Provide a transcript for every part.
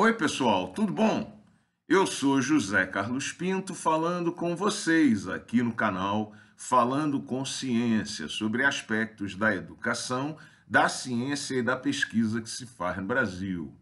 Oi, pessoal, tudo bom? Eu sou José Carlos Pinto falando com vocês aqui no canal Falando com Ciência sobre aspectos da educação, da ciência e da pesquisa que se faz no Brasil.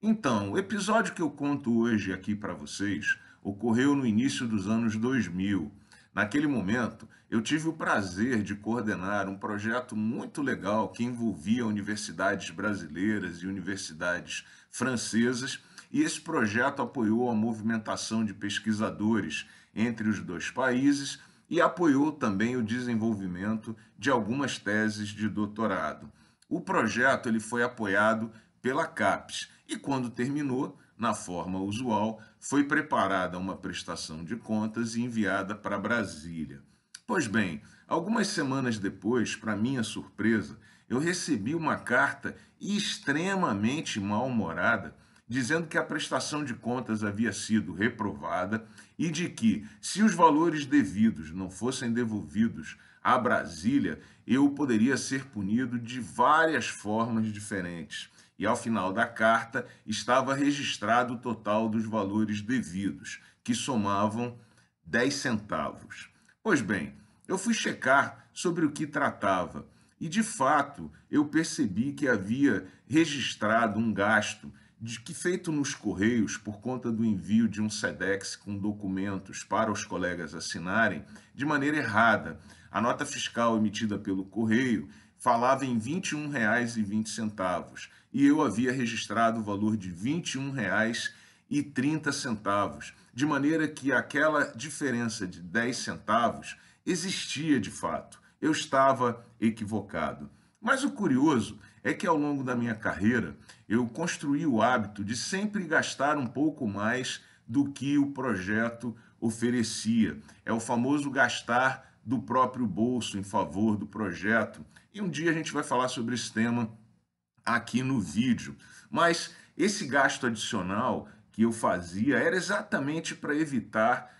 Então, o episódio que eu conto hoje aqui para vocês ocorreu no início dos anos 2000. Naquele momento, eu tive o prazer de coordenar um projeto muito legal que envolvia universidades brasileiras e universidades francesas, e esse projeto apoiou a movimentação de pesquisadores entre os dois países e apoiou também o desenvolvimento de algumas teses de doutorado. O projeto ele foi apoiado pela CAPES e, quando terminou, na forma usual, foi preparada uma prestação de contas e enviada para Brasília. Pois bem, algumas semanas depois, para minha surpresa, eu recebi uma carta extremamente mal-humorada dizendo que a prestação de contas havia sido reprovada e de que, se os valores devidos não fossem devolvidos a Brasília, eu poderia ser punido de várias formas diferentes e ao final da carta estava registrado o total dos valores devidos, que somavam 10 centavos. Pois bem, eu fui checar sobre o que tratava e, de fato, eu percebi que havia registrado um gasto de que feito nos Correios por conta do envio de um SEDEX com documentos para os colegas assinarem de maneira errada. A nota fiscal emitida pelo Correio falava em R$ 21,20 e eu havia registrado o valor de R$ 21,30, de maneira que aquela diferença de 10 centavos existia de fato. Eu estava equivocado. Mas o curioso é que ao longo da minha carreira eu construí o hábito de sempre gastar um pouco mais do que o projeto oferecia. É o famoso gastar do próprio bolso em favor do projeto. E um dia a gente vai falar sobre esse tema aqui no vídeo. Mas esse gasto adicional que eu fazia era exatamente para evitar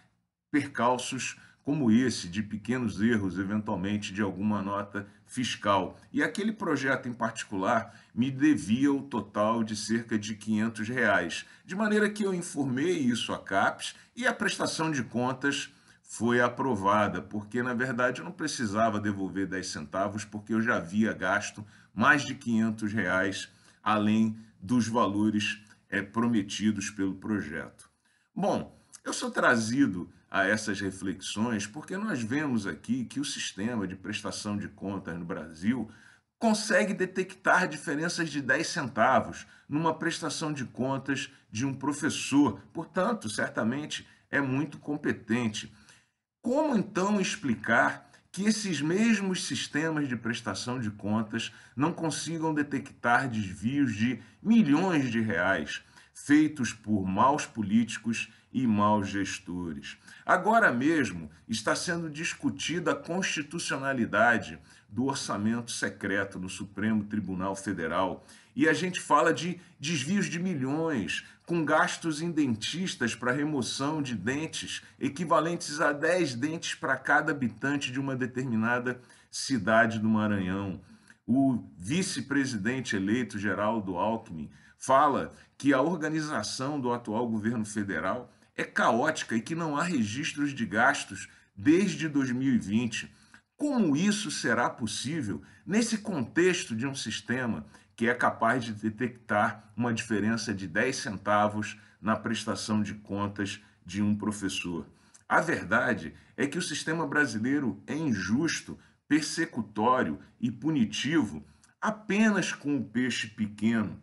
percalços como esse, de pequenos erros, eventualmente, de alguma nota fiscal. E aquele projeto em particular me devia o total de cerca de 500 reais, de maneira que eu informei isso à CAPES e a prestação de contas foi aprovada, porque na verdade eu não precisava devolver 10 centavos, porque eu já havia gasto mais de 500 reais, além dos valores é, prometidos pelo projeto. Bom, eu sou trazido a essas reflexões porque nós vemos aqui que o sistema de prestação de contas no Brasil consegue detectar diferenças de 10 centavos numa prestação de contas de um professor. Portanto, certamente é muito competente. Como então explicar que esses mesmos sistemas de prestação de contas não consigam detectar desvios de milhões de reais feitos por maus políticos e maus gestores? Agora mesmo está sendo discutida a constitucionalidade do orçamento secreto no Supremo Tribunal Federal e a gente fala de desvios de milhões, com gastos em dentistas para remoção de dentes equivalentes a 10 dentes para cada habitante de uma determinada cidade do Maranhão. O vice-presidente eleito Geraldo Alckmin fala que a organização do atual governo federal é caótica e que não há registros de gastos desde 2020. Como isso será possível nesse contexto de um sistema que é capaz de detectar uma diferença de 10 centavos na prestação de contas de um professor? A verdade é que o sistema brasileiro é injusto, persecutório e punitivo apenas com o peixe pequeno,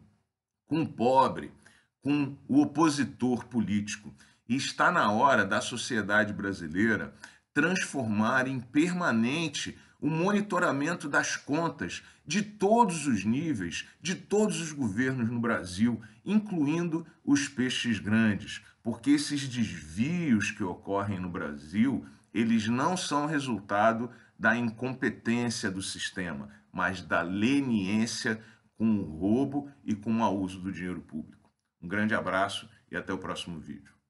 com o pobre, com o opositor político. E está na hora da sociedade brasileira transformar em permanente o monitoramento das contas de todos os níveis, de todos os governos no Brasil, incluindo os peixes grandes, porque esses desvios que ocorrem no Brasil, eles não são resultado da incompetência do sistema, mas da leniência com o roubo e com o uso do dinheiro público. Um grande abraço e até o próximo vídeo.